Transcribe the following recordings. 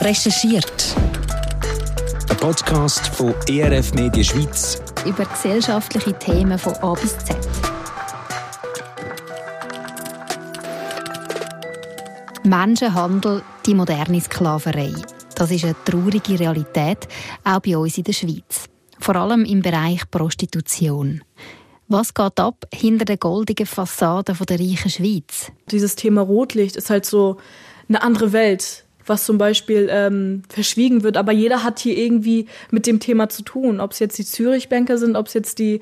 Recherchiert. Ein Podcast von ERF Media Schweiz über gesellschaftliche Themen von A bis Z. Menschenhandel, die moderne Sklaverei. Das ist eine traurige Realität, auch bei uns in der Schweiz. Vor allem im Bereich Prostitution. Was geht ab hinter der goldigen Fassade der reichen Schweiz? Dieses Thema Rotlicht ist halt so eine andere Welt, was zum Beispiel ähm, verschwiegen wird. Aber jeder hat hier irgendwie mit dem Thema zu tun. Ob es jetzt die Zürich-Banker sind, ob es jetzt die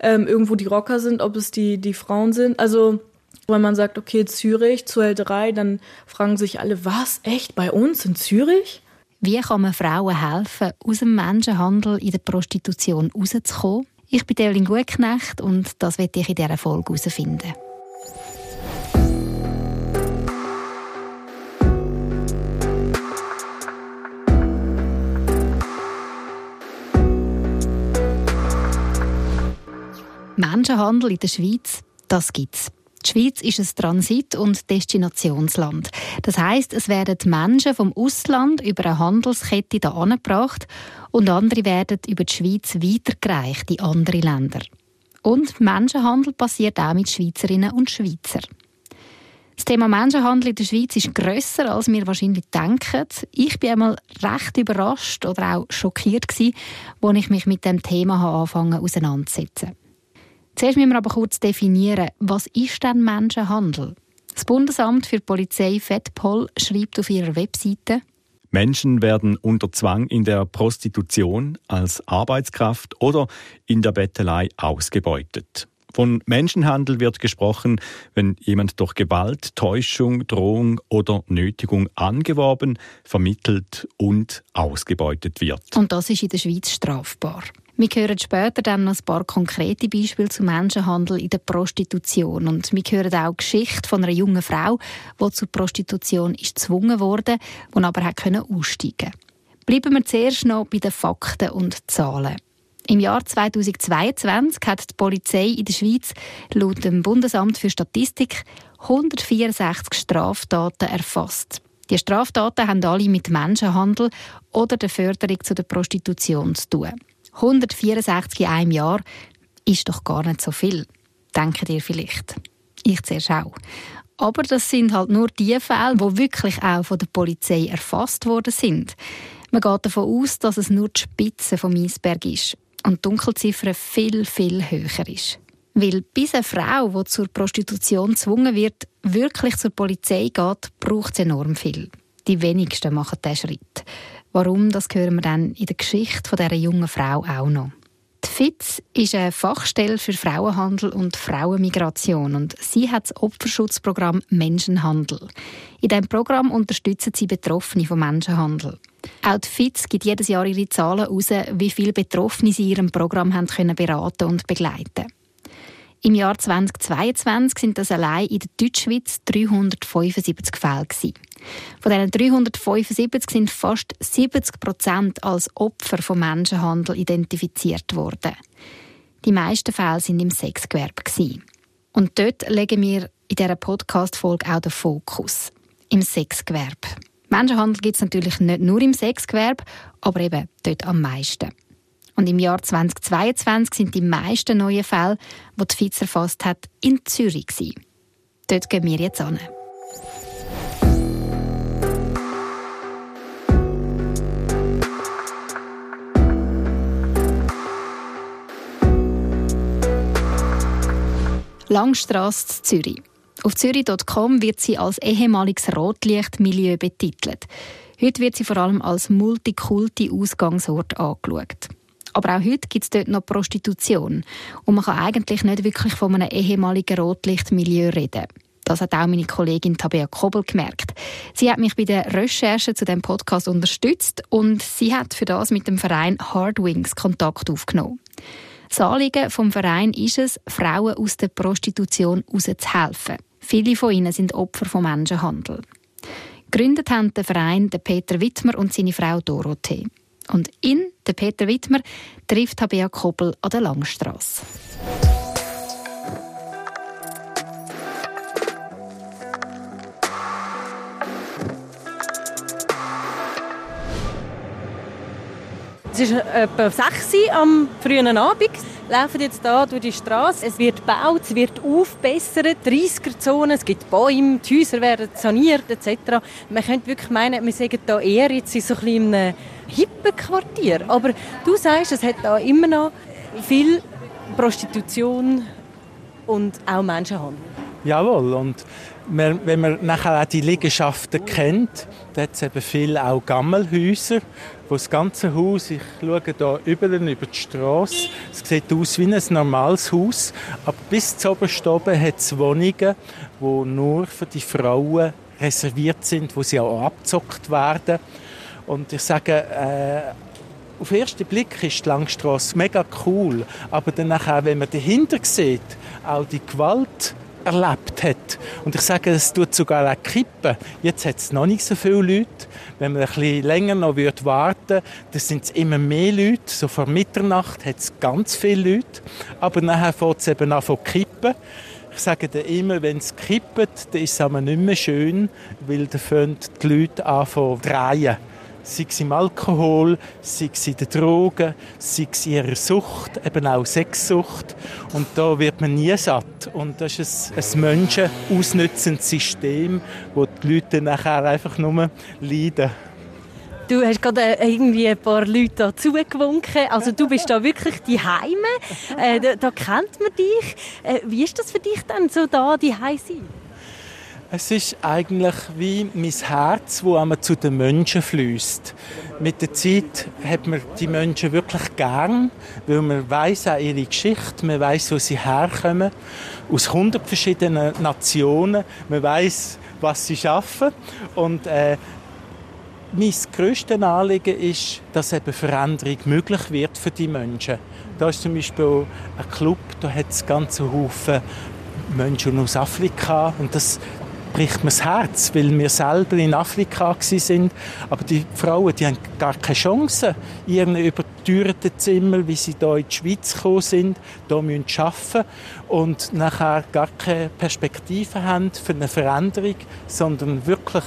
ähm, irgendwo die Rocker sind, ob es die, die Frauen sind. Also wenn man sagt, okay, Zürich, Zuhälterei, dann fragen sich alle, was, echt, bei uns in Zürich? Wie kann man Frauen helfen, aus dem Menschenhandel in der Prostitution rauszukommen? Ich bin Evelyn Gutknecht und das werde ich in dieser Folge herausfinden. Menschenhandel in der Schweiz, das gibt's. Die Schweiz ist ein Transit- und Destinationsland. Das heißt, es werden Menschen vom Ausland über eine Handelskette hier angebracht und andere werden über die Schweiz weitergereicht in andere Länder. Und Menschenhandel passiert auch mit Schweizerinnen und Schweizern. Das Thema Menschenhandel in der Schweiz ist grösser, als wir wahrscheinlich denken. Ich bin einmal recht überrascht oder auch schockiert als ich mich mit dem Thema angefangen auseinanderzusetzen. Zuerst müssen wir aber kurz definieren, was ist denn Menschenhandel? Das Bundesamt für Polizei FEDPOL schreibt auf ihrer Webseite, Menschen werden unter Zwang in der Prostitution als Arbeitskraft oder in der Bettelei ausgebeutet. Von Menschenhandel wird gesprochen, wenn jemand durch Gewalt, Täuschung, Drohung oder Nötigung angeworben, vermittelt und ausgebeutet wird. Und das ist in der Schweiz strafbar. Wir hören später dann noch ein paar konkrete Beispiele zum Menschenhandel in der Prostitution. Und wir hören auch die Geschichte von einer jungen Frau, die zur Prostitution ist gezwungen wurde, die aber hat aussteigen konnte. Bleiben wir zuerst noch bei den Fakten und Zahlen. Im Jahr 2022 hat die Polizei in der Schweiz laut dem Bundesamt für Statistik 164 Straftaten erfasst. Die Straftaten haben alle mit Menschenhandel oder der Förderung zu der Prostitution zu tun. 164 in einem Jahr ist doch gar nicht so viel, denken ihr vielleicht. Ich zuerst auch. Aber das sind halt nur die Fälle, die wirklich auch von der Polizei erfasst worden sind. Man geht davon aus, dass es nur die Spitze vom Eisberg ist und die Dunkelziffer viel, viel höher ist. Weil bis eine Frau, die zur Prostitution gezwungen wird, wirklich zur Polizei geht, braucht es enorm viel. Die wenigsten machen diesen Schritt. Warum, das hören wir dann in der Geschichte von dieser jungen Frau auch noch. Die FITZ ist eine Fachstelle für Frauenhandel und Frauenmigration und sie hat das Opferschutzprogramm Menschenhandel. In diesem Programm unterstützen sie Betroffene von Menschenhandel. Auch die FITZ gibt jedes Jahr ihre Zahlen heraus, wie viele Betroffene sie in ihrem Programm haben können beraten und begleiten im Jahr 2022 sind das allein in der Deutschschweiz 375 Fälle. Von diesen 375 sind fast 70 Prozent als Opfer von Menschenhandel identifiziert worden. Die meisten Fälle sind im Sexgewerbe. Und dort legen wir in dieser Podcast-Folge auch den Fokus. Im Sexgewerbe. Menschenhandel gibt es natürlich nicht nur im Sexgewerbe, aber eben dort am meisten. Und im Jahr 2022 sind die meisten neuen Fälle, die die FIZ erfasst hat, in Zürich. Dort gehen wir jetzt an. Langstrasse Zürich. Auf zürich.com wird sie als ehemaliges Rotlichtmilieu betitelt. Heute wird sie vor allem als Multikulti-Ausgangsort angeschaut. Aber auch heute gibt es dort noch Prostitution. Und man kann eigentlich nicht wirklich von einem ehemaligen Rotlichtmilieu reden. Das hat auch meine Kollegin Tabea Kobel gemerkt. Sie hat mich bei der Recherche zu dem Podcast unterstützt und sie hat für das mit dem Verein Hardwings Kontakt aufgenommen. Das Anliegen vom Verein ist es, Frauen aus der Prostitution rauszuhelfen. Viele von ihnen sind Opfer von Menschenhandel. Gegründet haben den Verein Peter Wittmer und seine Frau Dorothee. Und in der Peter Wittmer trifft Tabea Koppel an der Langstrasse. Es ist etwa 6 Uhr am frühen Abend. Laufen jetzt hier durch die Straße. Es wird gebaut, es wird aufbessert, 30er-Zone, es gibt Bäume, die Häuser werden saniert etc. Man könnte wirklich meinen, wir sagen hier eher jetzt in so ein einem hippen Quartier. Aber du sagst, es hat da immer noch viel Prostitution und auch Menschenhandel. Jawohl, und wenn man nachher auch die Liegenschaften kennt, da hat es eben viele auch Gammelhäuser, wo das ganze Haus, ich schaue hier über die Straße, es sieht aus wie ein normales Haus, aber bis zu oberst oben hat es Wohnungen, die nur für die Frauen reserviert sind, wo sie auch abgezockt werden. Und ich sage, äh, auf den ersten Blick ist die Langstrasse mega cool, aber dann wenn man dahinter sieht, auch die Gewalt erlebt hat. Und ich sage, es tut sogar auch kippen. Jetzt hat es noch nicht so viele Leute. Wenn man ein bisschen länger noch warten würde, dann sind es immer mehr Leute. So vor Mitternacht hat es ganz viele Leute. Aber nachher fängt es eben an zu kippen. Ich sage dann immer, wenn es kippt, dann ist es nicht mehr schön, weil dann fangen die Leute an zu drehen sei es im Alkohol, sei es in den Drogen, sei es in ihrer Sucht, eben auch Sexsucht. Und da wird man nie satt. Und das ist ein, ein menschenausnützendes System, wo die Leute nachher einfach nur leiden. Du hast gerade äh, irgendwie ein paar Leute da zugewunken. Also du bist da wirklich die Heime. Äh, da, da, kennt man dich. Äh, wie ist das für dich dann so da die sein? Es ist eigentlich wie mein Herz, wo einmal zu den Menschen fließt. Mit der Zeit hat man die Menschen wirklich gern, weil man weiß auch ihre Geschichte, man weiß, wo sie herkommen, aus hundert verschiedenen Nationen, man weiß, was sie schaffen und äh, mein grösstes Anliegen ist, dass eben Veränderung möglich wird für die Menschen. Da ist zum Beispiel ein Club, da hat es ganze Haufen Menschen aus Afrika und das bricht mir das Herz, weil wir selber in Afrika sind. Aber die Frauen, die haben gar keine Chance in ihren überteuerten Zimmern, wie sie hier in die Schweiz gekommen sind, hier müssen arbeiten und nachher gar keine Perspektive haben für eine Veränderung, sondern wirklich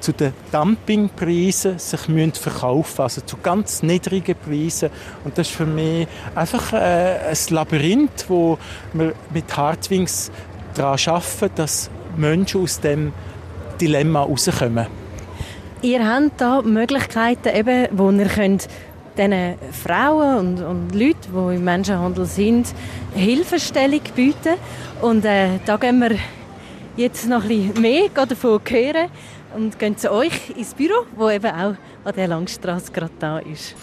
zu den Dumpingpreisen sich müssen verkaufen also zu ganz niedrigen Preisen. Und das ist für mich einfach äh, ein Labyrinth, wo wir mit Hardwings daran arbeiten, dass Menschen aus dem Dilemma rauskommen. Ihr habt da Möglichkeiten, eben, wo ihr könnt diesen Frauen und, und Leuten, die im Menschenhandel sind, Hilfestellung bieten. Und äh, da gehen wir jetzt noch ein bisschen mehr davon hören und gehen zu euch ins Büro, wo eben auch an der Langstrasse gerade da ist.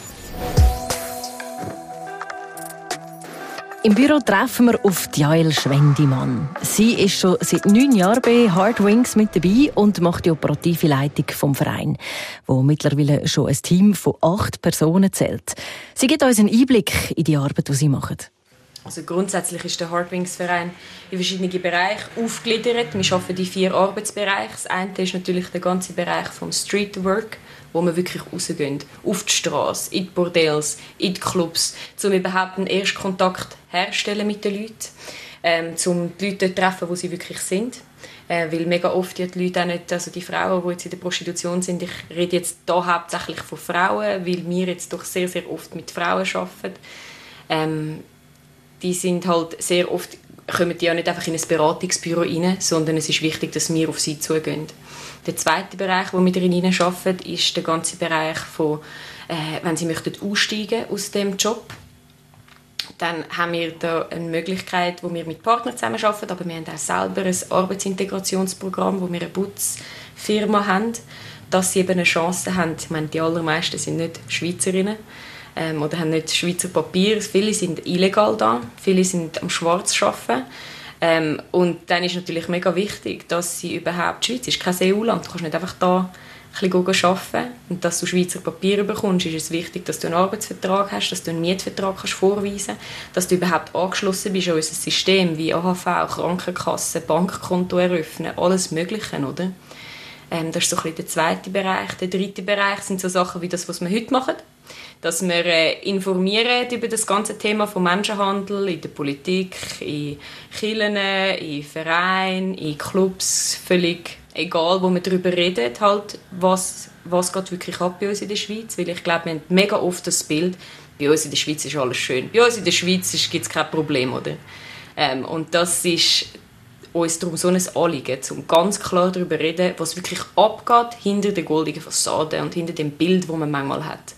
Im Büro treffen wir auf Jael Schwendimann. Sie ist schon seit neun Jahren bei Hard Wings mit dabei und macht die operative Leitung vom Verein, wo mittlerweile schon ein Team von acht Personen zählt. Sie gibt uns einen Einblick in die Arbeit, die sie machen. Also grundsätzlich ist der Hardwings Verein in verschiedene Bereiche aufgegliedert. Wir arbeiten in vier Arbeitsbereiche. Das eine ist natürlich der ganze Bereich vom Streetwork wo wir wirklich rausgehen. Auf die Straße, in die Bordells, in die Clubs, um überhaupt einen ersten Kontakt herzustellen mit den Leuten, ähm, um die Leute zu treffen, wo sie wirklich sind. Äh, weil mega oft die Leute auch nicht, also die Frauen, die jetzt in der Prostitution sind, ich rede jetzt hier hauptsächlich von Frauen, weil wir jetzt doch sehr, sehr oft mit Frauen arbeiten. Ähm, die sind halt sehr oft, kommen die ja nicht einfach in ein Beratungsbüro rein, sondern es ist wichtig, dass wir auf sie zugehen. Der zweite Bereich, wo wir darin arbeiten, ist der ganze Bereich von, äh, wenn Sie möchten aussteigen aus dem Job, dann haben wir da eine Möglichkeit, wo wir mit Partnern zusammenarbeiten, aber wir haben auch selber ein Arbeitsintegrationsprogramm, wo wir eine Putzfirma haben, dass sie eben eine Chance haben. Ich meine, die allermeisten sind nicht Schweizerinnen ähm, oder haben nicht Schweizer Papier. Viele sind illegal da, viele sind am Schwarz arbeiten ähm, und dann ist natürlich mega wichtig, dass sie überhaupt, die Schweiz ist kein EU-Land, du kannst nicht einfach da ein bisschen arbeiten und dass du Schweizer Papiere bekommst, ist es wichtig, dass du einen Arbeitsvertrag hast, dass du einen Mietvertrag kannst vorweisen dass du überhaupt angeschlossen bist an unser System, wie AHV, Krankenkasse, Bankkonto eröffnen, alles Mögliche, oder? Ähm, das ist so ein bisschen der zweite Bereich. Der dritte Bereich sind so Sachen wie das, was wir heute machen dass wir äh, informieren über das ganze Thema von Menschenhandel in der Politik, in Kirchen, in Vereinen, in Clubs, völlig egal wo wir darüber reden, halt, was, was geht wirklich ab bei uns in der Schweiz. Weil ich glaube, wir haben mega oft das Bild, bei uns in der Schweiz ist alles schön. Bei uns in der Schweiz gibt es kein Problem, oder? Ähm, und das ist uns darum so ein Anliegen, um ganz klar darüber zu reden, was wirklich abgeht hinter der goldenen Fassade und hinter dem Bild, das man manchmal hat.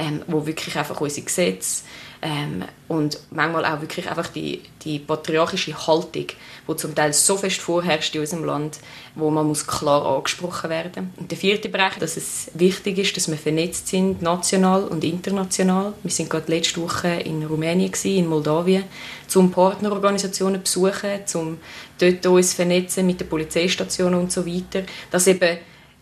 Ähm, wo wirklich einfach unsere Gesetze ähm, und manchmal auch wirklich einfach die, die patriarchische Haltung, die zum Teil so fest vorherrscht in unserem Land, wo man muss klar angesprochen werden Und der vierte Bereich, dass es wichtig ist, dass wir vernetzt sind, national und international. Wir sind gerade letzte Woche in Rumänien, gewesen, in Moldawien, um Partnerorganisationen besuchen, um dort uns vernetzen mit den Polizeistationen und so weiter, dass eben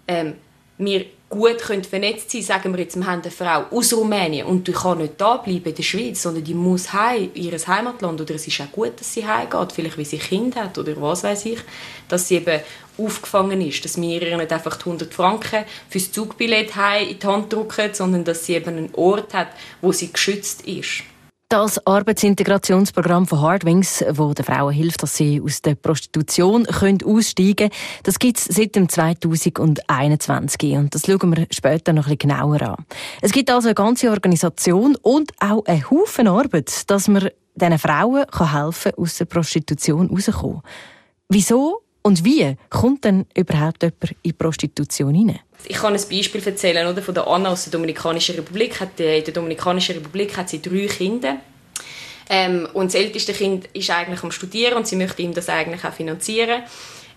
ähm, wir gut können vernetzt sein sagen wir jetzt, wir haben eine Frau aus Rumänien und die kann nicht da bleiben in der Schweiz, sondern die muss heim, ihr Heimatland oder es ist auch gut, dass sie heimgeht, vielleicht weil sie Kind hat oder was weiß ich, dass sie eben aufgefangen ist, dass wir ihr nicht einfach 100 Franken fürs Zugbillett heim in die Hand drücken, sondern dass sie eben einen Ort hat, wo sie geschützt ist. Das Arbeitsintegrationsprogramm von Hardwings, wo den Frauen hilft, dass sie aus der Prostitution können aussteigen können, das gibt es seit dem 2021 und das schauen wir später noch ein genauer an. Es gibt also eine ganze Organisation und auch einen Haufen Arbeit, dass man diesen Frauen helfen kann, aus der Prostitution rauszukommen. Wieso und wie kommt denn überhaupt jemand in Prostitution hinein? Ich kann ein Beispiel erzählen oder, von der Anna aus der Dominikanischen Republik. in der Dominikanischen Republik hat sie drei Kinder. Ähm, und das älteste Kind ist eigentlich am Studieren und sie möchte ihm das eigentlich auch finanzieren.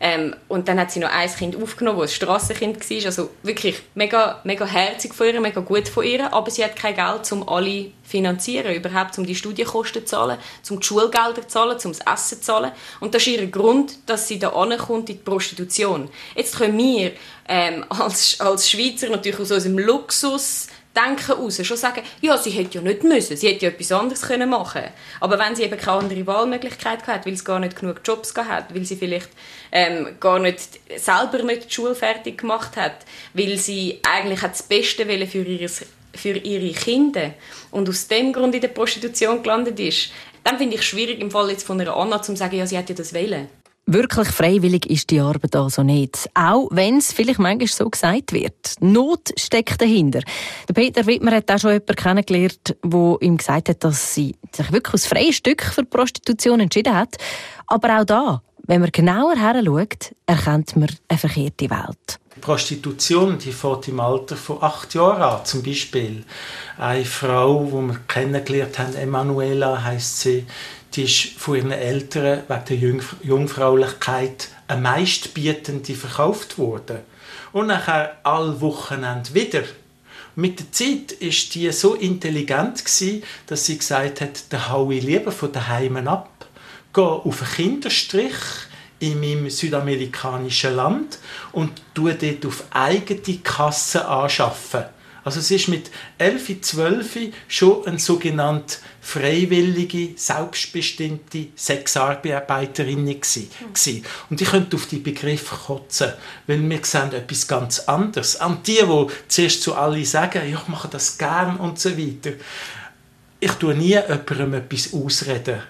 Ähm, und dann hat sie noch ein Kind aufgenommen, das ein Strassenkind war. Also wirklich mega, mega herzig von ihr, mega gut von ihr. Aber sie hat kein Geld, um alle finanzieren, überhaupt um die Studienkosten zu zahlen, um die Schulgelder zu zahlen, um das Essen zu zahlen. Und das ist ihr Grund, dass sie da ankommt in die Prostitution. Jetzt können wir ähm, als, als Schweizer natürlich aus unserem Luxus Denken raus. Schon sagen, ja, sie hätte ja nicht müssen, sie hätte ja etwas anderes können machen Aber wenn sie eben keine andere Wahlmöglichkeit hat, weil sie gar nicht genug Jobs hat, weil sie vielleicht ähm, gar nicht selber nicht die Schule fertig gemacht hat, weil sie eigentlich hat das Beste für, ihres, für ihre Kinder und aus dem Grund in der Prostitution gelandet ist, dann finde ich es schwierig im Fall jetzt von einer Anna zu sagen, ja, sie hätte das wählen. Wirklich freiwillig ist die Arbeit also nicht. Auch wenn es vielleicht manchmal so gesagt wird. Not steckt dahinter. Der Peter Wittmer hat auch schon jemanden kennengelernt, der ihm gesagt hat, dass sie sich wirklich aus freiem Stück für Prostitution entschieden hat. Aber auch da, wenn man genauer her schaut, erkennt man eine verkehrte Welt. Prostitution, die fängt im Alter von acht Jahren an. Zum Beispiel eine Frau, die wir kennengelernt haben, Emanuela heißt sie, die ist von ihren Eltern wegen der Jungf Jungfräulichkeit eine meistbietende verkauft worden. Und nachher alle Wochenende wieder. Mit der Zeit ist die so intelligent gewesen, dass sie gesagt hat, da hau ich lieber von daheim ab, gehe auf einen Kinderstrich in meinem südamerikanischen Land und tue dort auf eigene Kasse anschaffen. Also es ist mit 11, 12 schon eine sogenannte freiwillige, selbstbestimmte Sexarbeiterin gewesen. Und ich könnte auf die Begriffe kotzen, weil wir sehen etwas ganz anderes. Und die, die zuerst zu alle sagen, ja, ich mache das gern und so weiter. Ich tue nie jemandem etwas ausreden.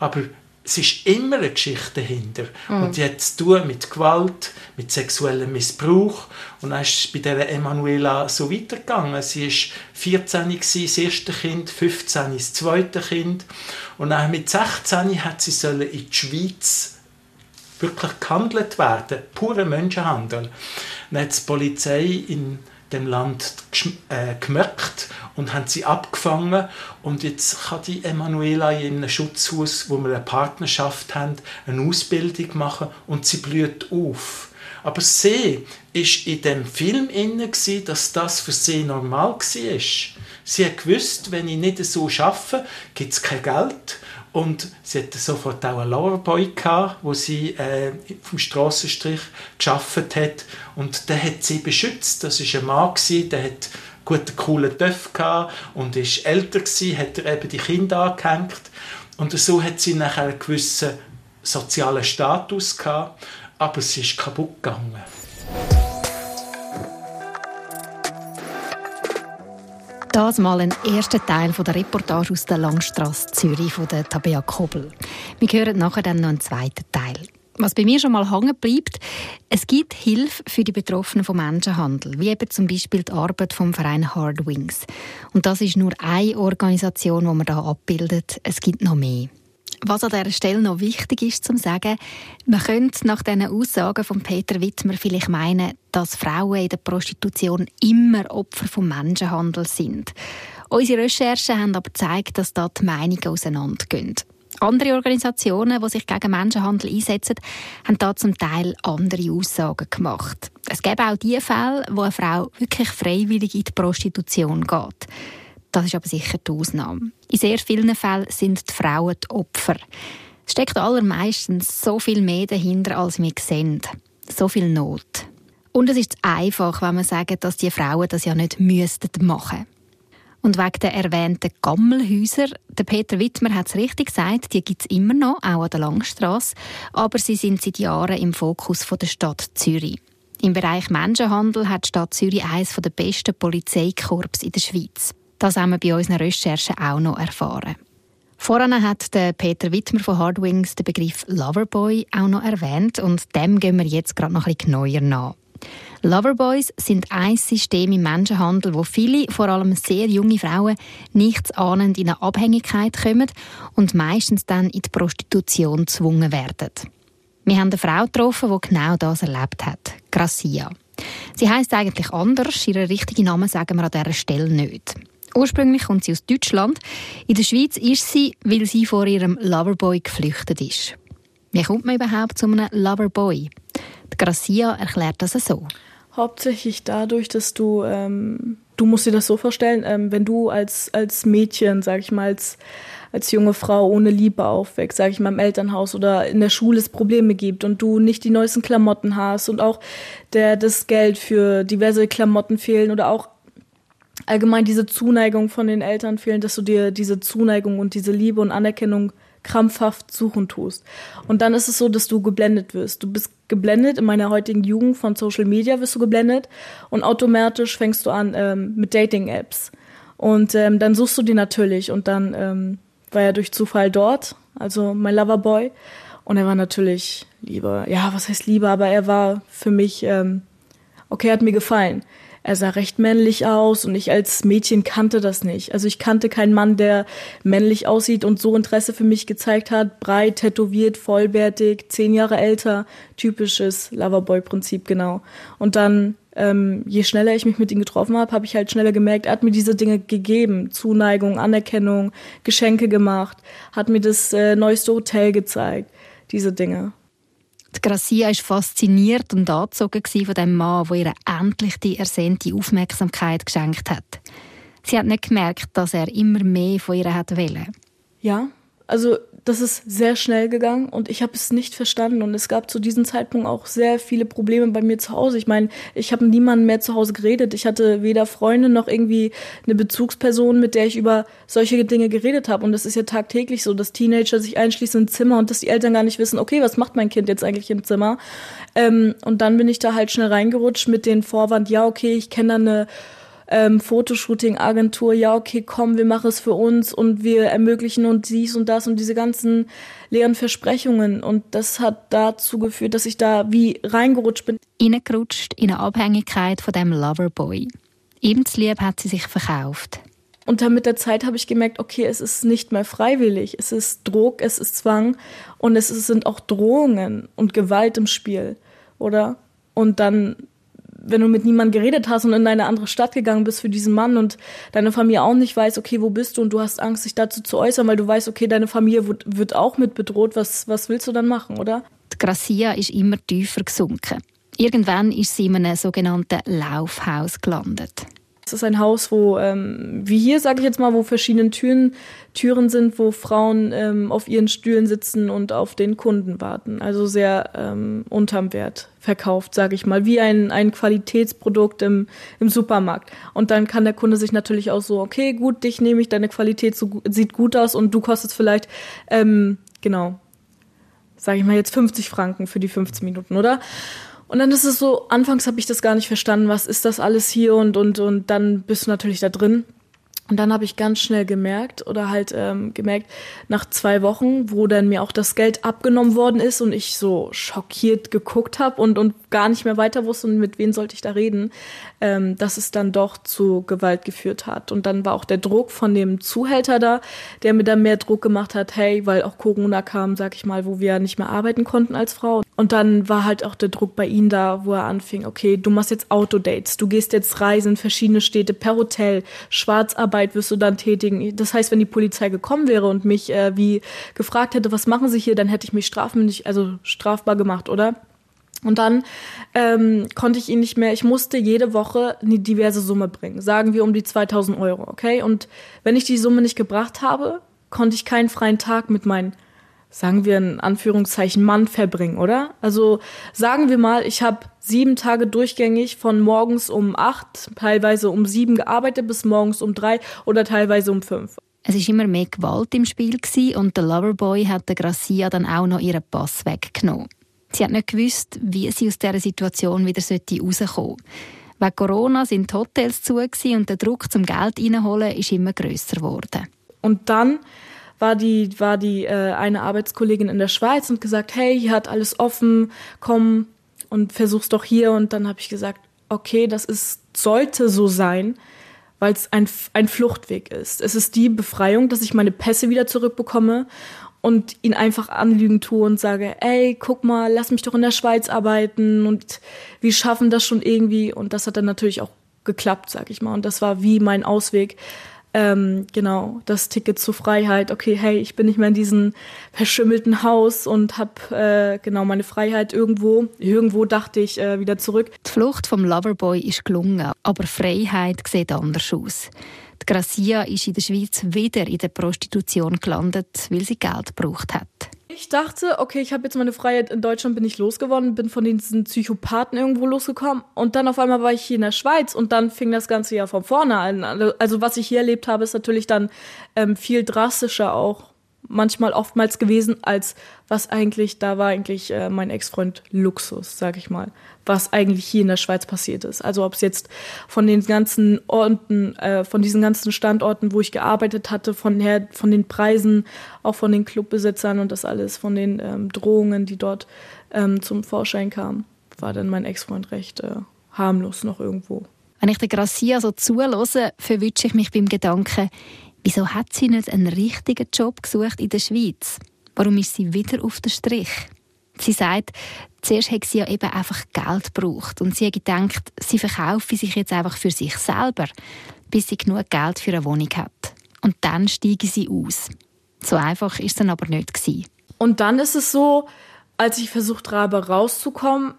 Aber es ist immer eine Geschichte dahinter. Mhm. Und die hat zu tun mit Gewalt, mit sexuellem Missbrauch. Und dann ist es bei dieser Emanuela so weitergegangen. Sie war 14, das erste Kind, 15 das zweite Kind. Und dann mit 16 hat sie in die Schweiz wirklich gehandelt werden. Pure Menschenhandel. Dann hat die Polizei in dem Land äh, gemerkt und haben sie abgefangen und jetzt kann die Emanuela in einem Schutzhaus, wo wir eine Partnerschaft haben, eine Ausbildung machen und sie blüht auf. Aber sie ist in dem Film inne dass das für sie normal war. Sie hat gewusst, wenn ich nicht so arbeite, gibt es kein Geld und sie hatte sofort auch einen Loverboy gehabt, wo sie äh, vom Strassenstrich geschafft hat. Und der hat sie beschützt. Das ist ein Mann gewesen, der hat guten coolen Töff gehabt und ist älter gewesen, hat er eben die Kinder angehängt. Und so hat sie nachher einen gewissen sozialen Status gehabt, aber sie ist kaputt gegangen. Das mal ein erster Teil von der Reportage aus der Langstrasse Zürich von der Tabea Kobel. Wir hören nachher dann noch einen zweiten Teil. Was bei mir schon mal hängen bleibt, es gibt Hilfe für die Betroffenen vom Menschenhandel, wie eben zum Beispiel die Arbeit vom Verein Hardwings. Und das ist nur eine Organisation, die man da abbildet. Es gibt noch mehr. Was an dieser Stelle noch wichtig ist zu sagen, man könnte nach diesen Aussagen von Peter Wittmer vielleicht meinen, dass Frauen in der Prostitution immer Opfer vom Menschenhandel sind. Unsere Recherchen haben aber gezeigt, dass da die Meinungen auseinandergehen. Andere Organisationen, die sich gegen Menschenhandel einsetzen, haben da zum Teil andere Aussagen gemacht. Es gibt auch die Fälle, wo eine Frau wirklich freiwillig in die Prostitution geht. Das ist aber sicher die Ausnahme. In sehr vielen Fällen sind die Frauen die Opfer. Es steckt allermeistens so viel mehr dahinter, als wir sehen. So viel Not. Und es ist einfach, wenn man sagt, dass die Frauen das ja nicht müssten machen. Und wegen der erwähnten Gammelhäuser, der Peter Wittmer hat es richtig gesagt, die gibt es immer noch, auch an der Langstrasse, aber sie sind seit Jahren im Fokus der Stadt Zürich. Im Bereich Menschenhandel hat die Stadt Zürich eines der besten Polizeikorps in der Schweiz. Das haben wir bei unseren Recherchen auch noch erfahren. Voran hat der Peter Wittmer von Hardwings den Begriff Loverboy auch noch erwähnt und dem gehen wir jetzt gerade noch ein bisschen genauer nach. Loverboys sind ein System im Menschenhandel, wo viele, vor allem sehr junge Frauen, nichts ahnend in eine Abhängigkeit kommen und meistens dann in die Prostitution gezwungen werden. Wir haben eine Frau getroffen, die genau das erlebt hat, Gracia. Sie heißt eigentlich anders, ihren richtigen Namen sagen wir an dieser Stelle nicht. Ursprünglich kommt sie aus Deutschland. In der Schweiz ist sie, weil sie vor ihrem Loverboy geflüchtet ist. Wie kommt man überhaupt zu einem Loverboy? Gracia erklärt das so. Hauptsächlich dadurch, dass du, ähm, du musst dir das so vorstellen, ähm, wenn du als, als Mädchen, sag ich mal, als, als junge Frau ohne Liebe aufwächst, sag ich mal, im Elternhaus oder in der Schule es Probleme gibt und du nicht die neuesten Klamotten hast und auch der, das Geld für diverse Klamotten fehlen oder auch allgemein diese Zuneigung von den Eltern fehlen, dass du dir diese Zuneigung und diese Liebe und Anerkennung krampfhaft suchen tust. Und dann ist es so, dass du geblendet wirst. Du bist geblendet in meiner heutigen Jugend von Social Media wirst du geblendet und automatisch fängst du an ähm, mit Dating-Apps. Und ähm, dann suchst du die natürlich und dann ähm, war er durch Zufall dort, also mein Loverboy. Und er war natürlich lieber, ja, was heißt lieber, aber er war für mich, ähm, okay, hat mir gefallen er sah recht männlich aus und ich als Mädchen kannte das nicht. Also ich kannte keinen Mann, der männlich aussieht und so Interesse für mich gezeigt hat. Breit, tätowiert, vollbärtig, zehn Jahre älter. Typisches Loverboy-Prinzip, genau. Und dann, ähm, je schneller ich mich mit ihm getroffen habe, habe ich halt schneller gemerkt, er hat mir diese Dinge gegeben. Zuneigung, Anerkennung, Geschenke gemacht, hat mir das äh, neueste Hotel gezeigt. Diese Dinge. Die Gracia war fasziniert und angezogen von dem Mann, der ihr endlich die ersehnte Aufmerksamkeit geschenkt hat. Sie hat nicht gemerkt, dass er immer mehr von ihr wollte. Ja, also das ist sehr schnell gegangen und ich habe es nicht verstanden und es gab zu diesem Zeitpunkt auch sehr viele Probleme bei mir zu Hause. Ich meine, ich habe niemandem mehr zu Hause geredet. Ich hatte weder Freunde noch irgendwie eine Bezugsperson, mit der ich über solche Dinge geredet habe. Und es ist ja tagtäglich so, dass Teenager sich einschließen im Zimmer und dass die Eltern gar nicht wissen, okay, was macht mein Kind jetzt eigentlich im Zimmer? Ähm, und dann bin ich da halt schnell reingerutscht mit den Vorwand, ja, okay, ich kenne da eine ähm, Fotoshooting-Agentur, ja, okay, komm, wir machen es für uns und wir ermöglichen uns dies und das und diese ganzen leeren Versprechungen. Und das hat dazu geführt, dass ich da wie reingerutscht bin. Reingerutscht in eine Abhängigkeit von dem Loverboy. Ihm zu lieb hat sie sich verkauft. Und dann mit der Zeit habe ich gemerkt, okay, es ist nicht mehr freiwillig, es ist Druck, es ist Zwang und es sind auch Drohungen und Gewalt im Spiel, oder? Und dann wenn du mit niemandem geredet hast und in eine andere Stadt gegangen bist für diesen Mann und deine Familie auch nicht weiß, okay, wo bist du und du hast Angst, dich dazu zu äußern, weil du weißt, okay, deine Familie wird, wird auch mit bedroht, was, was willst du dann machen, oder? Die Gracia ist immer tiefer gesunken. Irgendwann ist sie in einem sogenannten Laufhaus gelandet. Es ist ein Haus, wo, ähm, wie hier sage ich jetzt mal, wo verschiedene Türen, Türen sind, wo Frauen ähm, auf ihren Stühlen sitzen und auf den Kunden warten. Also sehr ähm, unterm Wert verkauft, sage ich mal, wie ein, ein Qualitätsprodukt im, im Supermarkt. Und dann kann der Kunde sich natürlich auch so, okay, gut, dich nehme ich, deine Qualität so, sieht gut aus und du kostest vielleicht, ähm, genau, sage ich mal jetzt 50 Franken für die 15 Minuten, oder? Und dann ist es so, anfangs habe ich das gar nicht verstanden, was ist das alles hier und, und, und dann bist du natürlich da drin. Und dann habe ich ganz schnell gemerkt oder halt ähm, gemerkt, nach zwei Wochen, wo dann mir auch das Geld abgenommen worden ist und ich so schockiert geguckt habe und, und gar nicht mehr weiter wusste und mit wem sollte ich da reden, ähm, dass es dann doch zu Gewalt geführt hat. Und dann war auch der Druck von dem Zuhälter da, der mir dann mehr Druck gemacht hat, hey, weil auch Corona kam, sag ich mal, wo wir nicht mehr arbeiten konnten als Frau. Und dann war halt auch der Druck bei ihm da, wo er anfing, okay, du machst jetzt Autodates, du gehst jetzt reisen verschiedene Städte per Hotel, Schwarzarbeit wirst du dann tätigen. Das heißt, wenn die Polizei gekommen wäre und mich äh, wie gefragt hätte, was machen sie hier, dann hätte ich mich strafmündig, also strafbar gemacht, oder? Und dann ähm, konnte ich ihn nicht mehr, ich musste jede Woche eine diverse Summe bringen, sagen wir um die 2000 Euro, okay? Und wenn ich die Summe nicht gebracht habe, konnte ich keinen freien Tag mit meinen sagen wir in Anführungszeichen Mann verbringen, oder? Also sagen wir mal, ich habe sieben Tage durchgängig von morgens um acht, teilweise um sieben gearbeitet bis morgens um drei oder teilweise um fünf. Es ist immer mehr Gewalt im Spiel und der Loverboy hat der Gracia dann auch noch ihren Pass weggenommen. Sie hat nicht gewusst, wie sie aus dieser Situation wieder rauskommen sollte. Wegen Corona sind die Hotels zu und der Druck zum Geld reinholen ist immer grösser geworden. Und dann war die, war die äh, eine Arbeitskollegin in der Schweiz und gesagt, hey, hier hat alles offen, komm und versuch's doch hier. Und dann habe ich gesagt, okay, das ist, sollte so sein, weil es ein, ein Fluchtweg ist. Es ist die Befreiung, dass ich meine Pässe wieder zurückbekomme und ihn einfach anlügen tue und sage, ey, guck mal, lass mich doch in der Schweiz arbeiten und wir schaffen das schon irgendwie. Und das hat dann natürlich auch geklappt, sag ich mal. Und das war wie mein Ausweg ähm, genau, das Ticket zur Freiheit. Okay, hey, ich bin nicht mehr in diesem verschimmelten Haus und habe äh, genau meine Freiheit irgendwo. Irgendwo dachte ich äh, wieder zurück. Die Flucht vom Loverboy ist gelungen, aber Freiheit sieht anders aus. Die Gracia ist in der Schweiz wieder in der Prostitution gelandet, weil sie Geld gebraucht hat. Ich dachte, okay, ich habe jetzt meine Freiheit in Deutschland, bin ich losgeworden, bin von diesen Psychopathen irgendwo losgekommen und dann auf einmal war ich hier in der Schweiz und dann fing das Ganze ja von vorne an. Also was ich hier erlebt habe, ist natürlich dann ähm, viel drastischer auch manchmal oftmals gewesen, als was eigentlich, da war eigentlich äh, mein Ex-Freund Luxus, sag ich mal, was eigentlich hier in der Schweiz passiert ist. Also ob es jetzt von den ganzen Orten, äh, von diesen ganzen Standorten, wo ich gearbeitet hatte, von her, von den Preisen, auch von den Clubbesitzern und das alles, von den ähm, Drohungen, die dort ähm, zum Vorschein kamen, war dann mein Ex-Freund recht äh, harmlos noch irgendwo. Wenn ich der Gracia so zulose, verwünsche ich mich beim Gedanken, Wieso hat sie nicht einen richtigen Job gesucht in der Schweiz? Warum ist sie wieder auf der Strich? Sie sagt, zuerst hat sie ja eben einfach Geld gebraucht und sie hat gedacht, sie verkaufe sich jetzt einfach für sich selber, bis sie genug Geld für eine Wohnung hat. Und dann steige sie aus. So einfach ist es dann aber nicht. Und dann ist es so, als ich versucht habe rauszukommen,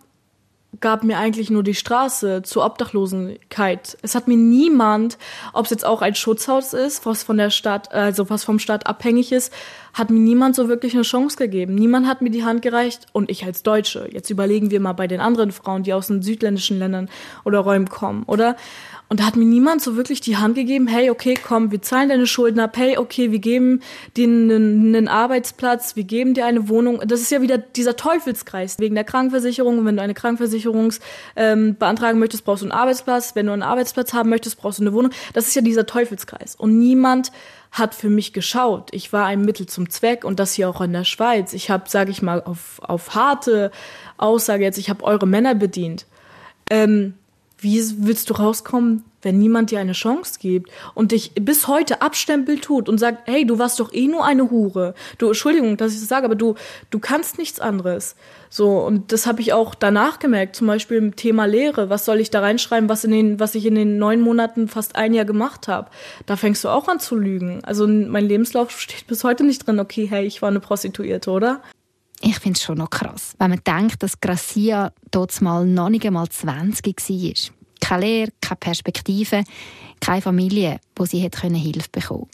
gab mir eigentlich nur die Straße zur Obdachlosigkeit. Es hat mir niemand, ob es jetzt auch ein Schutzhaus ist, was von der Stadt, also was vom Staat abhängig ist, hat mir niemand so wirklich eine Chance gegeben. Niemand hat mir die Hand gereicht und ich als Deutsche. Jetzt überlegen wir mal bei den anderen Frauen, die aus den südländischen Ländern oder Räumen kommen, oder? Und da hat mir niemand so wirklich die Hand gegeben, hey, okay, komm, wir zahlen deine Schulden ab, hey, okay, wir geben dir einen, Arbeitsplatz, wir geben dir eine Wohnung. Das ist ja wieder dieser Teufelskreis wegen der Krankenversicherung. Und wenn du eine Krankenversicherung ähm, beantragen möchtest, brauchst du einen Arbeitsplatz. Wenn du einen Arbeitsplatz haben möchtest, brauchst du eine Wohnung. Das ist ja dieser Teufelskreis. Und niemand hat für mich geschaut. Ich war ein Mittel zum Zweck und das hier auch in der Schweiz. Ich habe, sage ich mal, auf, auf harte Aussage jetzt, ich habe eure Männer bedient. Ähm, wie willst du rauskommen, wenn niemand dir eine Chance gibt und dich bis heute Abstempel tut und sagt, hey, du warst doch eh nur eine Hure. Du, Entschuldigung, dass ich das sage, aber du, du kannst nichts anderes. So, und das habe ich auch danach gemerkt, zum Beispiel im Thema Lehre. Was soll ich da reinschreiben, was, in den, was ich in den neun Monaten fast ein Jahr gemacht habe? Da fängst du auch an zu lügen. Also mein Lebenslauf steht bis heute nicht drin, okay, hey, ich war eine Prostituierte, oder? Ich finde es schon noch krass, wenn man denkt, dass Gracia dort mal noch nicht einmal 20 war. Keine Lehre, keine Perspektive, keine Familie, wo sie hätte Hilfe bekommen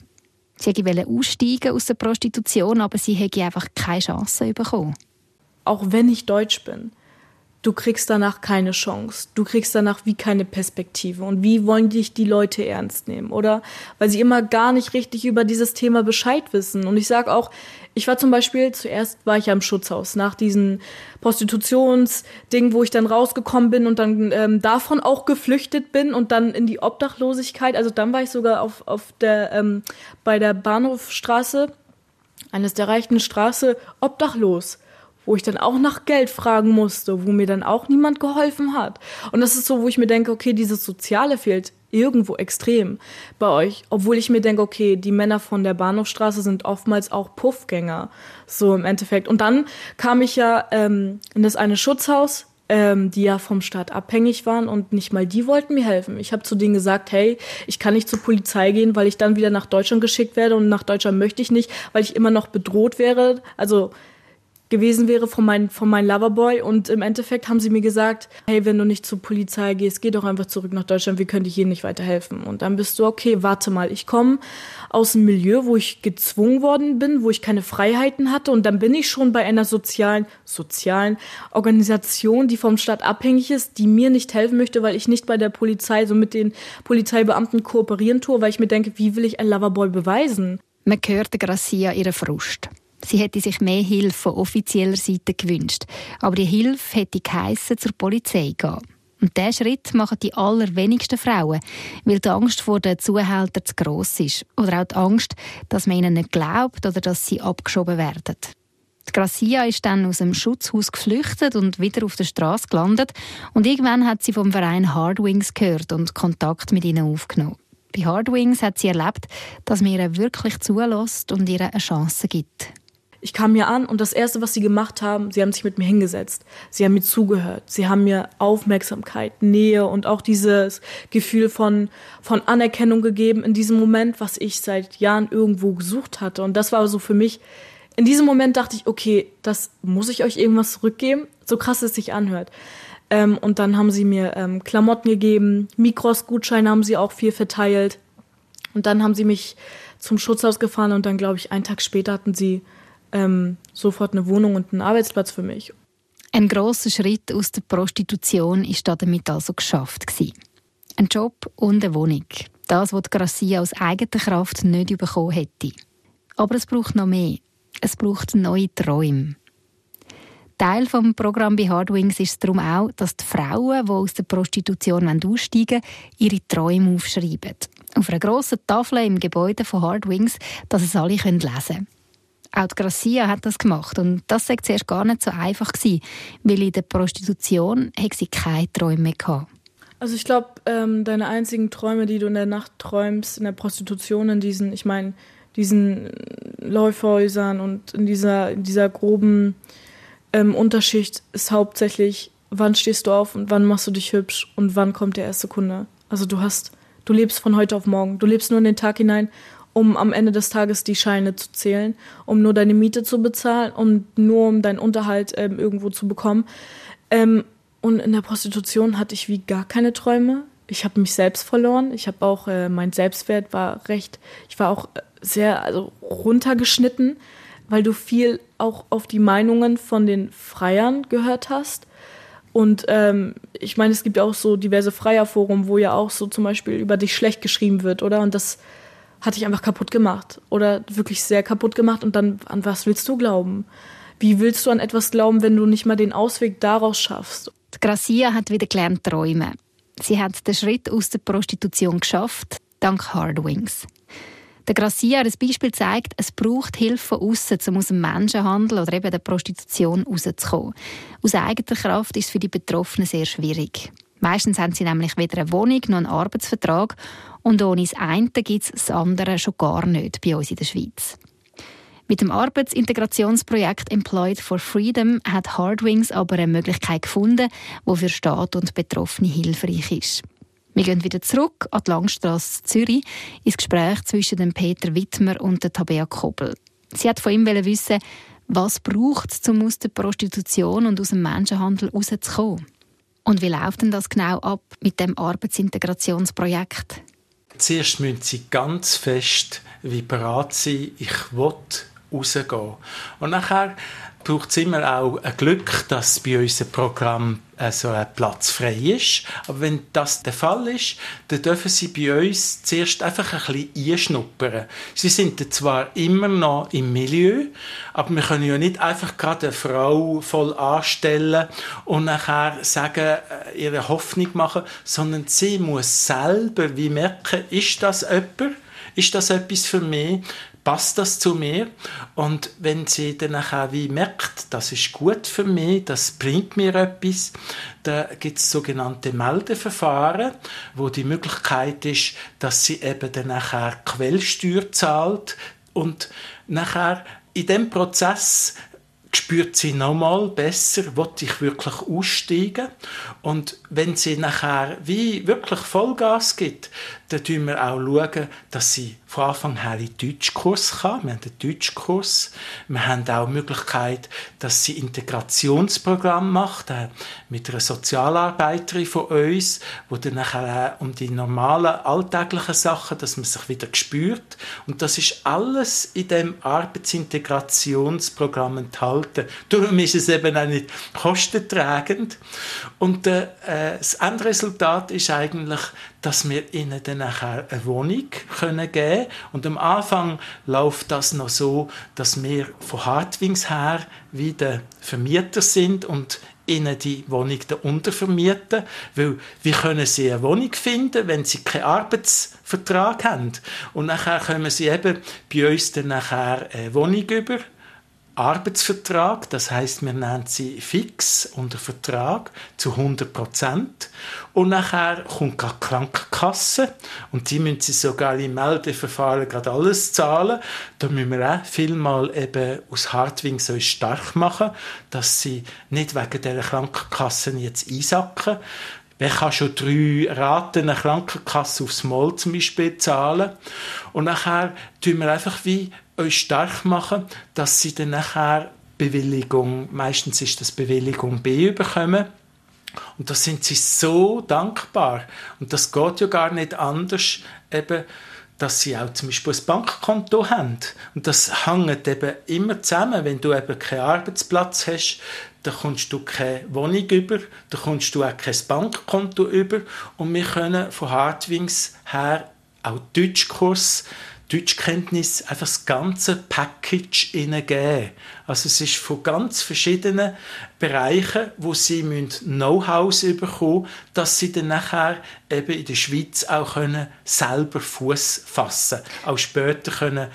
Sie wollte aussteigen aus der Prostitution, aber sie hätte einfach keine Chance bekommen. Auch wenn ich Deutsch bin, du kriegst danach keine Chance. Du kriegst danach wie keine Perspektive. Und wie wollen dich die Leute ernst nehmen, oder? Weil sie immer gar nicht richtig über dieses Thema Bescheid wissen. Und ich sage auch, ich war zum Beispiel, zuerst war ich ja im Schutzhaus, nach diesem Prostitutionsding, wo ich dann rausgekommen bin und dann ähm, davon auch geflüchtet bin und dann in die Obdachlosigkeit. Also dann war ich sogar auf, auf der, ähm, bei der Bahnhofstraße, eines der reichen Straße, obdachlos wo ich dann auch nach Geld fragen musste, wo mir dann auch niemand geholfen hat. Und das ist so, wo ich mir denke, okay, dieses Soziale fehlt irgendwo extrem bei euch, obwohl ich mir denke, okay, die Männer von der Bahnhofstraße sind oftmals auch Puffgänger, so im Endeffekt. Und dann kam ich ja ähm, in das eine Schutzhaus, ähm, die ja vom Staat abhängig waren und nicht mal die wollten mir helfen. Ich habe zu denen gesagt, hey, ich kann nicht zur Polizei gehen, weil ich dann wieder nach Deutschland geschickt werde und nach Deutschland möchte ich nicht, weil ich immer noch bedroht wäre. Also gewesen wäre von meinem von meinem Loverboy und im Endeffekt haben sie mir gesagt, hey, wenn du nicht zur Polizei gehst, geh doch einfach zurück nach Deutschland, wir können dir hier nicht weiterhelfen. Und dann bist du, okay, warte mal, ich komme aus einem Milieu, wo ich gezwungen worden bin, wo ich keine Freiheiten hatte und dann bin ich schon bei einer sozialen, sozialen Organisation, die vom Staat abhängig ist, die mir nicht helfen möchte, weil ich nicht bei der Polizei, so mit den Polizeibeamten kooperieren tue, weil ich mir denke, wie will ich ein Loverboy beweisen? Man hört Gracia ihre Frust. Sie hätte sich mehr Hilfe von offizieller Seite gewünscht. Aber die Hilfe hätte geheissen, zur Polizei gehen. Und diesen Schritt machen die allerwenigsten Frauen, weil die Angst vor den Zuhältern zu gross ist. Oder auch die Angst, dass man ihnen nicht glaubt oder dass sie abgeschoben werden. Die Gracia ist dann aus dem Schutzhaus geflüchtet und wieder auf der Straße gelandet. Und irgendwann hat sie vom Verein Hardwings gehört und Kontakt mit ihnen aufgenommen. Bei Hardwings hat sie erlebt, dass man ihr wirklich zulässt und ihr eine Chance gibt. Ich kam hier an und das Erste, was sie gemacht haben, sie haben sich mit mir hingesetzt. Sie haben mir zugehört. Sie haben mir Aufmerksamkeit, Nähe und auch dieses Gefühl von, von Anerkennung gegeben in diesem Moment, was ich seit Jahren irgendwo gesucht hatte. Und das war so für mich, in diesem Moment dachte ich, okay, das muss ich euch irgendwas zurückgeben, so krass es sich anhört. Ähm, und dann haben sie mir ähm, Klamotten gegeben, Mikros, Gutscheine haben sie auch viel verteilt. Und dann haben sie mich zum Schutzhaus gefahren und dann, glaube ich, einen Tag später hatten sie ähm, sofort eine Wohnung und einen Arbeitsplatz für mich. Ein großer Schritt aus der Prostitution ist damit also geschafft gewesen. Ein Job und eine Wohnung. Das, was Gracia aus eigener Kraft nicht bekommen hätte. Aber es braucht noch mehr. Es braucht neue Träume. Teil des Programms bei Hardwings ist es darum auch, dass die Frauen, die aus der Prostitution aussteigen wollen, ihre Träume aufschreiben. Auf einer grossen Tafel im Gebäude von Hardwings, dass es alle lesen können. Auch die Gracia hat das gemacht und das war zuerst gar nicht so einfach, gewesen, weil in der Prostitution hat sie keine Träume mehr gehabt. Also ich glaube, ähm, deine einzigen Träume, die du in der Nacht träumst, in der Prostitution, in diesen, ich meine, diesen Läufhäusern und in dieser, in dieser groben ähm, Unterschicht ist hauptsächlich, wann stehst du auf und wann machst du dich hübsch und wann kommt der erste Kunde. Also du hast, du lebst von heute auf morgen, du lebst nur in den Tag hinein um am Ende des Tages die Scheine zu zählen, um nur deine Miete zu bezahlen und nur um deinen Unterhalt ähm, irgendwo zu bekommen. Ähm, und in der Prostitution hatte ich wie gar keine Träume. Ich habe mich selbst verloren. Ich habe auch, äh, mein Selbstwert war recht, ich war auch sehr also runtergeschnitten, weil du viel auch auf die Meinungen von den Freiern gehört hast. Und ähm, ich meine, es gibt ja auch so diverse Freierforum, wo ja auch so zum Beispiel über dich schlecht geschrieben wird, oder? Und das hat dich einfach kaputt gemacht oder wirklich sehr kaputt gemacht und dann an was willst du glauben? Wie willst du an etwas glauben, wenn du nicht mal den Ausweg daraus schaffst? Die Gracia hat wieder gelernt träumen. Sie hat den Schritt aus der Prostitution geschafft, dank Hardwings. Der Gracia, das Beispiel zeigt, es braucht Hilfe von außen, um aus dem Menschenhandel oder eben der Prostitution rauszukommen. Aus eigener Kraft ist es für die Betroffenen sehr schwierig. Meistens haben sie nämlich weder eine Wohnung noch einen Arbeitsvertrag und ohne das eine gibt es das andere schon gar nicht bei uns in der Schweiz. Mit dem Arbeitsintegrationsprojekt Employed for Freedom hat Hardwings aber eine Möglichkeit gefunden, die für Staat und Betroffene hilfreich ist. Wir gehen wieder zurück an die Langstrasse Zürich ins Gespräch zwischen dem Peter Wittmer und der Tabea Kobel. Sie hat von ihm wissen, was braucht es, um aus der Prostitution und aus dem Menschenhandel rauszukommen. Und wie läuft denn das genau ab mit dem Arbeitsintegrationsprojekt? Zuerst müssen sie ganz fest wie bereit sein, ich will rausgehen. Und nachher braucht es immer auch ein Glück, dass bei uns ein Programm also ein Platz frei ist. Aber wenn das der Fall ist, dann dürfen sie bei uns zuerst einfach ein bisschen einschnuppern. Sie sind zwar immer noch im Milieu, aber wir können ja nicht einfach gerade eine Frau voll anstellen und nachher sagen, äh, ihre Hoffnung machen, sondern sie muss selber wie merken, ist das jemand? Ist das etwas für mich? Passt das zu mir? Und wenn sie dann auch wie merkt, das ist gut für mich, das bringt mir etwas, dann gibt es sogenannte Meldeverfahren, wo die Möglichkeit ist, dass sie eben dann nachher Quellsteuer zahlt und nachher in dem Prozess spürt sie nochmal besser, will ich wirklich aussteigen. Und wenn sie nachher wie wirklich Vollgas gibt, dann schauen wir auch, schauen, dass sie von Anfang an in Deutschkurs kann. Wir haben einen Deutschkurs. Wir haben auch die Möglichkeit, dass sie Integrationsprogramm macht, äh, mit einer Sozialarbeiterin von uns, wo dann nachher um die normalen, alltäglichen Sachen, dass man sich wieder spürt. Und das ist alles in dem Arbeitsintegrationsprogramm enthalten. Darum ist es eben auch nicht kostentragend. Und äh, das Endresultat ist eigentlich, dass wir ihnen dann nachher eine Wohnung können geben Und am Anfang läuft das noch so, dass wir von Hartwings her wieder Vermieter sind und ihnen die Wohnung da untervermieten, weil wie können sie eine Wohnung finden, wenn sie keinen Arbeitsvertrag haben? Und nachher können sie eben bei uns dann nachher eine Wohnung über Arbeitsvertrag, das heißt, wir nennen sie fix unter Vertrag zu 100 Prozent. Und nachher kommt die Krankenkasse und die müssen sie sogar im Meldeverfahren gerade alles zahlen. Da müssen wir auch vielmal eben aus Hartwing so stark machen, dass sie nicht wegen dieser Krankenkassen jetzt einsacken, Wer kann schon drei Raten einer Krankenkasse aufs Mal zum Beispiel zahlen? Und nachher tun wir einfach wie euch stark machen, dass sie dann nachher Bewilligung, meistens ist das Bewilligung B bekommen. Und da sind sie so dankbar. Und das geht ja gar nicht anders, eben, dass sie auch zum Beispiel ein Bankkonto haben. Und das hängt eben immer zusammen. Wenn du eben keinen Arbeitsplatz hast, dann kommst du keine Wohnung über, dann kommst du auch kein Bankkonto über. Und wir können von Hardwings her auch Deutschkurs Deutschkenntnis einfach das ganze Package ihnen geben. Also es ist von ganz verschiedenen Bereichen, wo sie Know-how bekommen dass sie dann nachher eben in der Schweiz auch können selber Fuß fassen, auch später können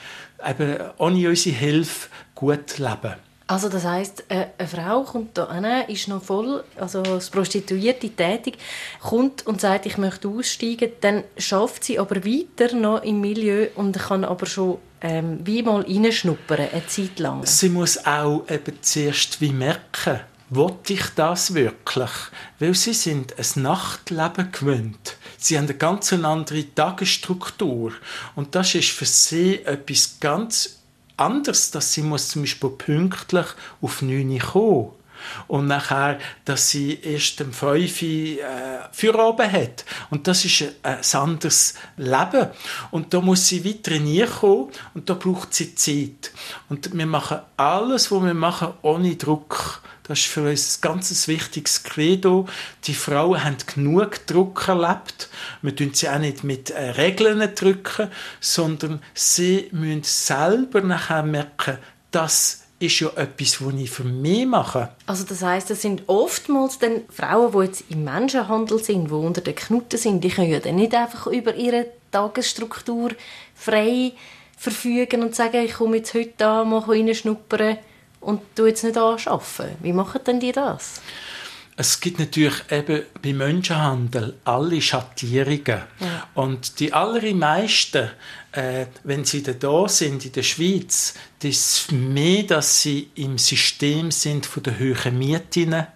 eben ohne unsere Hilfe gut leben. Also das heißt, äh, eine Frau kommt da hin, ist noch voll, also als Prostituierte tätig, kommt und sagt, ich möchte aussteigen, dann schafft sie aber weiter noch im Milieu und kann aber schon ähm, wie mal reinschnuppern, eine Zeit lang. Sie muss auch eben zuerst wie merken, wollte ich das wirklich? Weil sie sind ein Nachtleben gewöhnt. Sie haben eine ganz andere Tagesstruktur. Und das ist für sie etwas ganz anders, dass sie muss zum Beispiel pünktlich auf 9 Uhr kommen und nachher, dass sie erst um 5 Uhr äh, Feierabend hat. Und das ist ein, anderes Leben. Und da muss sie weiter kommen und da braucht sie Zeit. Und wir machen alles, was wir machen, ohne Druck. Das ist für uns ein ganz wichtiges Credo. Die Frauen haben genug Druck erlebt. Wir drücken sie auch nicht mit äh, Regeln drücken, sondern sie müssen selber nachher merken, das ist ja etwas, was ich für mich mache. Also das heißt, das sind oftmals dann Frauen, die jetzt im Menschenhandel sind, die unter den Knuten sind, die können ja dann nicht einfach über ihre Tagesstruktur frei verfügen und sagen, ich komme jetzt heute an, mal reinschnuppern und du jetzt nicht anschaffen. Wie machen denn die das? Es gibt natürlich eben bei Menschenhandel alle Schattierungen. Ja. Und die allermeisten, äh, wenn sie da sind in der Schweiz, das ist mehr, dass sie im System sind von der hohen Mieten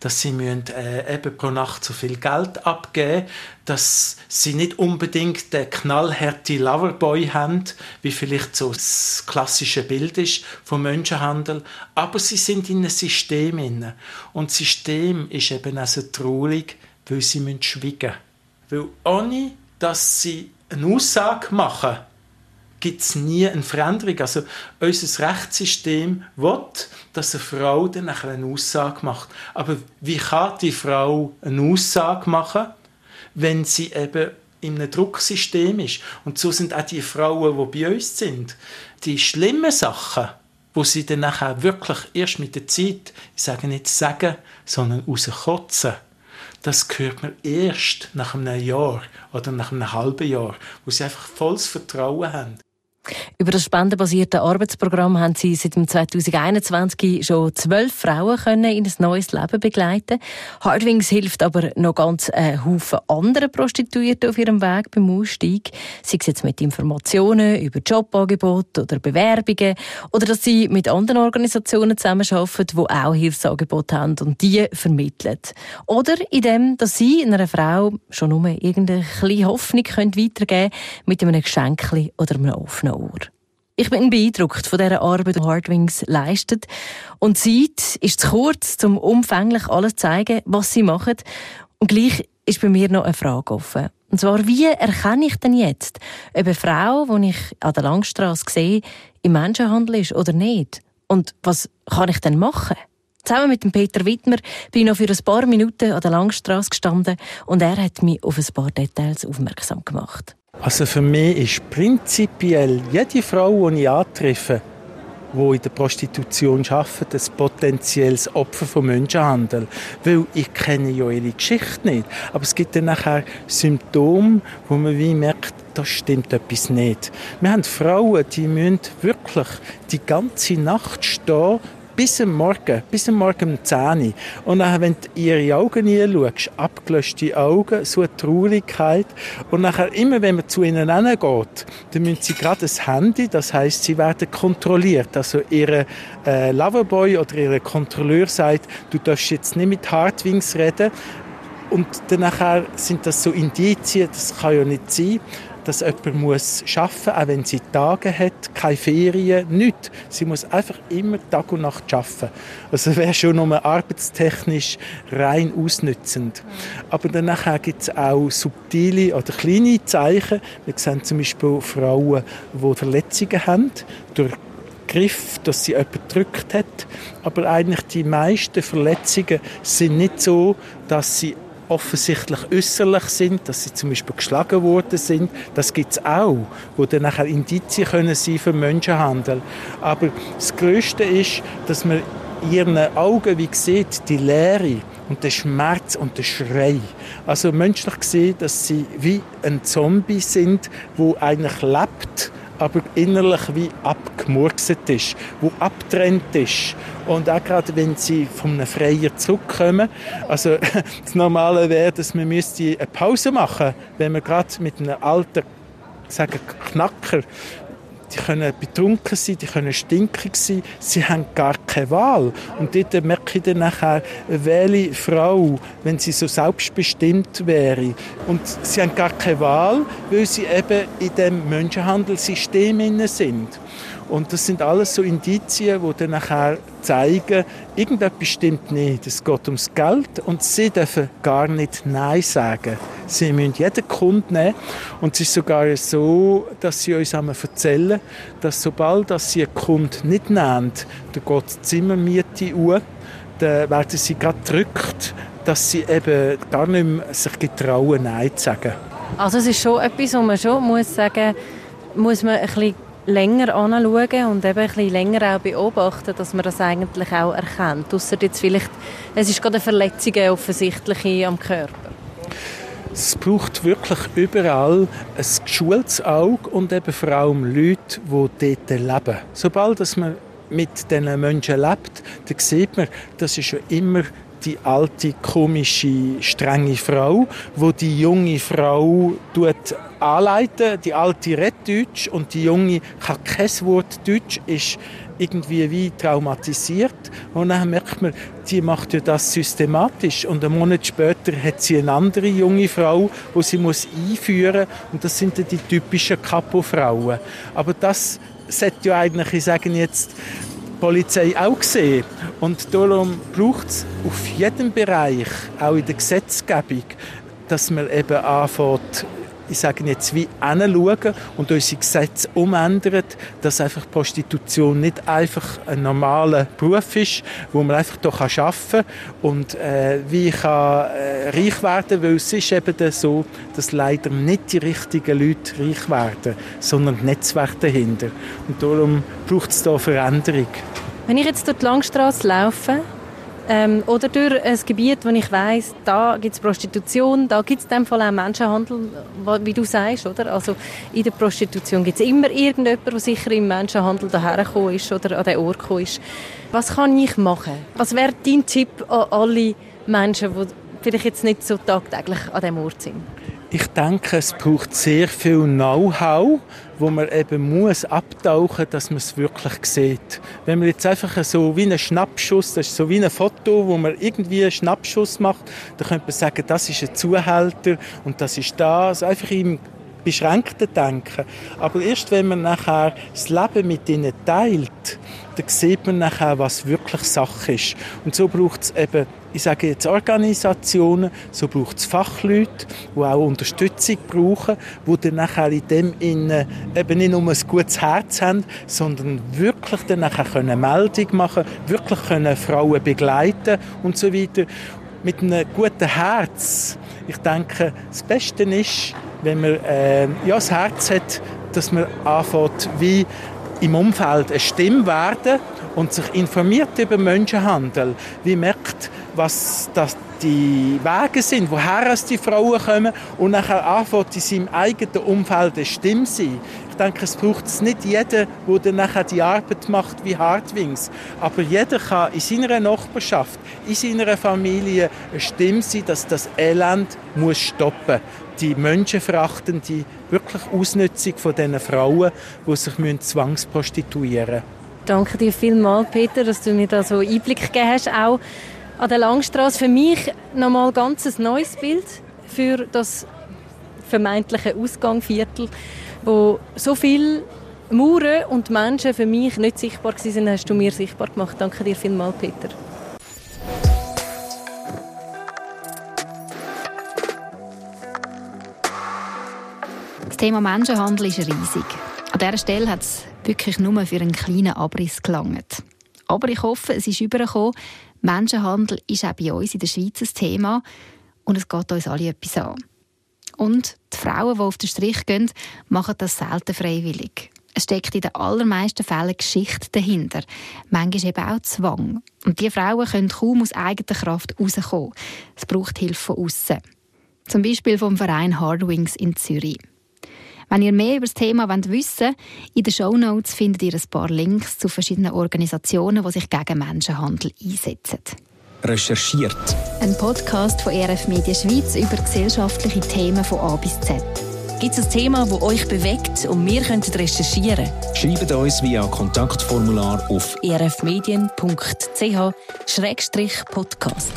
dass sie müssen, äh, eben pro Nacht so viel Geld abgeben dass sie nicht unbedingt den knallharte Loverboy haben, wie vielleicht so das klassische Bild ist vom Menschenhandel, aber sie sind in einem System inne und das System ist eben also traurig, weil sie schweigen müssen. Weil ohne, dass sie eine Aussage machen, gibt es nie eine Veränderung. Also unser Rechtssystem will, dass eine Frau dann eine Aussage macht. Aber wie kann die Frau eine Aussage machen, wenn sie eben in einem Drucksystem ist? Und so sind auch die Frauen, die bei uns sind, die schlimmen Sachen, wo sie dann nachher wirklich erst mit der Zeit, ich sage nicht sagen, sondern rauskotzen, das hört man erst nach einem Jahr oder nach einem halben Jahr, wo sie einfach volles Vertrauen haben. Über das spendenbasierte Arbeitsprogramm haben Sie seit 2021 schon zwölf Frauen können in ein neues Leben begleiten. Hardwings hilft aber noch ganz einen Haufen anderen Prostituierten auf ihrem Weg beim Ausstieg. Sei es jetzt mit Informationen über Jobangebote oder Bewerbungen oder dass sie mit anderen Organisationen zusammenarbeiten, die auch Hilfsangebote haben und die vermitteln. Oder indem, dass sie einer Frau schon nur irgendeine kleine Hoffnung weitergeben können mit einem Geschenk oder einem offenen Ohr. Ich bin beeindruckt von dieser Arbeit, die Hardwings leistet. Und Zeit ist zu kurz, um umfänglich alles zu zeigen, was sie machen. Und gleich ist bei mir noch eine Frage offen. Und zwar, wie erkenne ich denn jetzt, ob eine Frau, die ich an der Langstrasse sehe, im Menschenhandel ist oder nicht? Und was kann ich denn machen? Zusammen mit dem Peter Wittmer bin ich noch für ein paar Minuten an der Langstrasse gestanden und er hat mich auf ein paar Details aufmerksam gemacht. Also für mich ist prinzipiell jede Frau, die ich antreffe, die in der Prostitution arbeitet, ein potenzielles Opfer von Menschenhandel. Weil ich kenne ja ihre Geschichte nicht. Aber es gibt dann nachher Symptome, wo man wie merkt, da stimmt etwas nicht. Wir haben Frauen, die müssen wirklich die ganze Nacht stehen, bis am Morgen, bis am Morgen um 10 Uhr. Und dann, wenn du ihre Augen hinschaust, abgelöschte Augen, so eine Traurigkeit. Und nachher, immer wenn man zu ihnen geht, dann müssen sie gerade das Handy, das heißt, sie werden kontrolliert. Also ihre äh, Loverboy oder ihre Kontrolleur sagt, du darfst jetzt nicht mit Hardwings reden. Und dann sind das so Indizien, das kann ja nicht sein dass jemand muss arbeiten muss, auch wenn sie Tage hat, keine Ferien, nichts. Sie muss einfach immer Tag und Nacht arbeiten. Also wäre schon nur arbeitstechnisch rein ausnützend. Aber danach gibt es auch subtile oder kleine Zeichen. Wir sehen zum Beispiel Frauen, die Verletzungen haben durch Griff, dass sie jemand gedrückt hat. Aber eigentlich die meisten Verletzungen sind nicht so, dass sie offensichtlich äußerlich sind, dass sie zum Beispiel geschlagen worden sind. Das gibt es auch, wo dann nachher Indizien können sein für Menschenhandel. Aber das Größte ist, dass man ihren Augen, wie sieht, die Leere und der Schmerz und der Schrei. Also menschlich gesehen, dass sie wie ein Zombie sind, wo eigentlich lebt, aber innerlich wie abgemurkset ist, wo abtrennt ist. Und auch gerade wenn sie von einem Freier zurückkommen, also das Normale wäre, dass man müsste eine Pause machen, wenn man gerade mit einem alten sagen Knacker die können betrunken sein, die können stinkig sein, sie haben gar keine Wahl. Und dort merke ich dann nachher, welche Frau, wenn sie so selbstbestimmt wäre. Und sie haben gar keine Wahl, weil sie eben in dem Menschenhandelssystem sind. Und das sind alles so Indizien, die dann nachher zeigen, irgendetwas stimmt nicht. Es geht ums Geld und sie dürfen gar nicht Nein sagen. Sie müssen jeden Kunden nehmen. Und es ist sogar so, dass sie uns einmal erzählen, dass sobald dass sie einen Kunden nicht nehmen, dann geht die Zimmermiete an, dann werden sie gerade gedrückt, dass sie eben gar nicht mehr sich getrauen, Nein zu sagen. Also es ist schon etwas, wo man schon muss sagen muss man ein bisschen länger anschauen und eben ein bisschen länger auch beobachten, dass man das eigentlich auch erkennt. Ausser jetzt vielleicht, es ist gerade eine Verletzung offensichtliche am Körper. Es braucht wirklich überall ein geschultes Auge und eben vor allem Leute, die dort leben. Sobald dass man mit diesen Menschen lebt, dann sieht man, das ist schon immer die alte, komische, strenge Frau, wo die junge Frau tut anleiten. Die alte redet Deutsch und die junge kann kein Wort Deutsch, ist irgendwie wie traumatisiert. Und dann merkt man, die macht ja das systematisch. Und einen Monat später hat sie eine andere junge Frau, wo sie muss einführen muss. Und das sind dann die typischen Kapo-Frauen. Aber das sollte ja eigentlich, ich sage jetzt, Polizei auch gesehen. Und darum braucht es auf jedem Bereich, auch in der Gesetzgebung, dass man eben anfängt, ich sage jetzt, wie hinschauen und unsere Gesetze umändern, dass einfach Prostitution nicht einfach ein normaler Beruf ist, wo man einfach hier arbeiten kann und äh, wie ich kann, äh, reich werden weil es ist eben so, dass leider nicht die richtigen Leute reich werden, sondern das Netzwerk dahinter. Und darum braucht es da Veränderung. Wenn ich jetzt durch die Langstrasse laufe, ähm, oder durch ein Gebiet, wo ich weiß, da gibt es Prostitution, da gibt es in dem Fall auch Menschenhandel, wie du sagst, oder? Also in der Prostitution gibt es immer irgendjemand, der sicher im Menschenhandel dahergekommen ist oder an den Ort gekommen ist. Was kann ich machen? Was wäre dein Tipp an alle Menschen, die vielleicht jetzt nicht so tagtäglich an diesem Ort sind? Ich denke, es braucht sehr viel Know-how, wo man eben muss abtauchen, dass man es wirklich sieht. Wenn man jetzt einfach so wie einen Schnappschuss, das ist so wie ein Foto, wo man irgendwie einen Schnappschuss macht, dann könnte man sagen, das ist ein Zuhälter und das ist das. Einfach im beschränkten Denken. Aber erst wenn man nachher das Leben mit ihnen teilt, dann sieht man nachher, was wirklich Sache ist. Und so braucht es eben, ich sage jetzt Organisationen, so braucht es Fachleute, die auch Unterstützung brauchen, die dann nachher in dem Innen eben nicht nur ein gutes Herz haben, sondern wirklich dann nachher können Meldung machen, wirklich können Frauen begleiten und so weiter. Mit einem guten Herz. Ich denke, das Beste ist, wenn man äh, ja, das Herz hat, dass man anfängt, wie im Umfeld eine Stimme werden und sich informiert über Menschenhandel, wie merkt, was das die Wege sind, woher die Frauen kommen und nachher anfängt in seinem eigenen Umfeld eine Stimme sein. Ich denke, es braucht es nicht jeder, der dann nachher die Arbeit macht wie Hardwings, aber jeder kann in seiner Nachbarschaft, in seiner Familie eine Stimme sein, dass das Elend muss stoppen die menschenverachtende wirklich Ausnutzung von diesen Frauen, die sich zwangsprostituieren müssen. Danke dir vielmals, Peter, dass du mir da so Einblick gegeben hast, auch an der Langstrasse. Für mich nochmal ganz ein neues Bild für das vermeintliche Ausgangviertel, wo so viel Mauern und Menschen für mich nicht sichtbar waren, hast du mir sichtbar gemacht. Danke dir vielmals, Peter. Thema Menschenhandel ist riesig. An dieser Stelle hat es wirklich nur für einen kleinen Abriss gelangt. Aber ich hoffe, es ist übergekommen, Menschenhandel ist auch bei uns in der Schweiz ein Thema und es geht uns alle etwas an. Und die Frauen, die auf den Strich gehen, machen das selten freiwillig. Es steckt in den allermeisten Fällen Geschichte dahinter. Manchmal eben auch Zwang. Und diese Frauen können kaum aus eigener Kraft rauskommen. Es braucht Hilfe von außen. Zum Beispiel vom Verein Hardwings in Zürich. Wenn ihr mehr über das Thema wissen wollt, in den Show Notes findet ihr ein paar Links zu verschiedenen Organisationen, die sich gegen Menschenhandel einsetzen. Recherchiert. Ein Podcast von ERF Media Schweiz über gesellschaftliche Themen von A bis Z. Gibt es ein Thema, das euch bewegt und wir können recherchieren? Schreibt uns via Kontaktformular auf erfmedien.ch-podcast.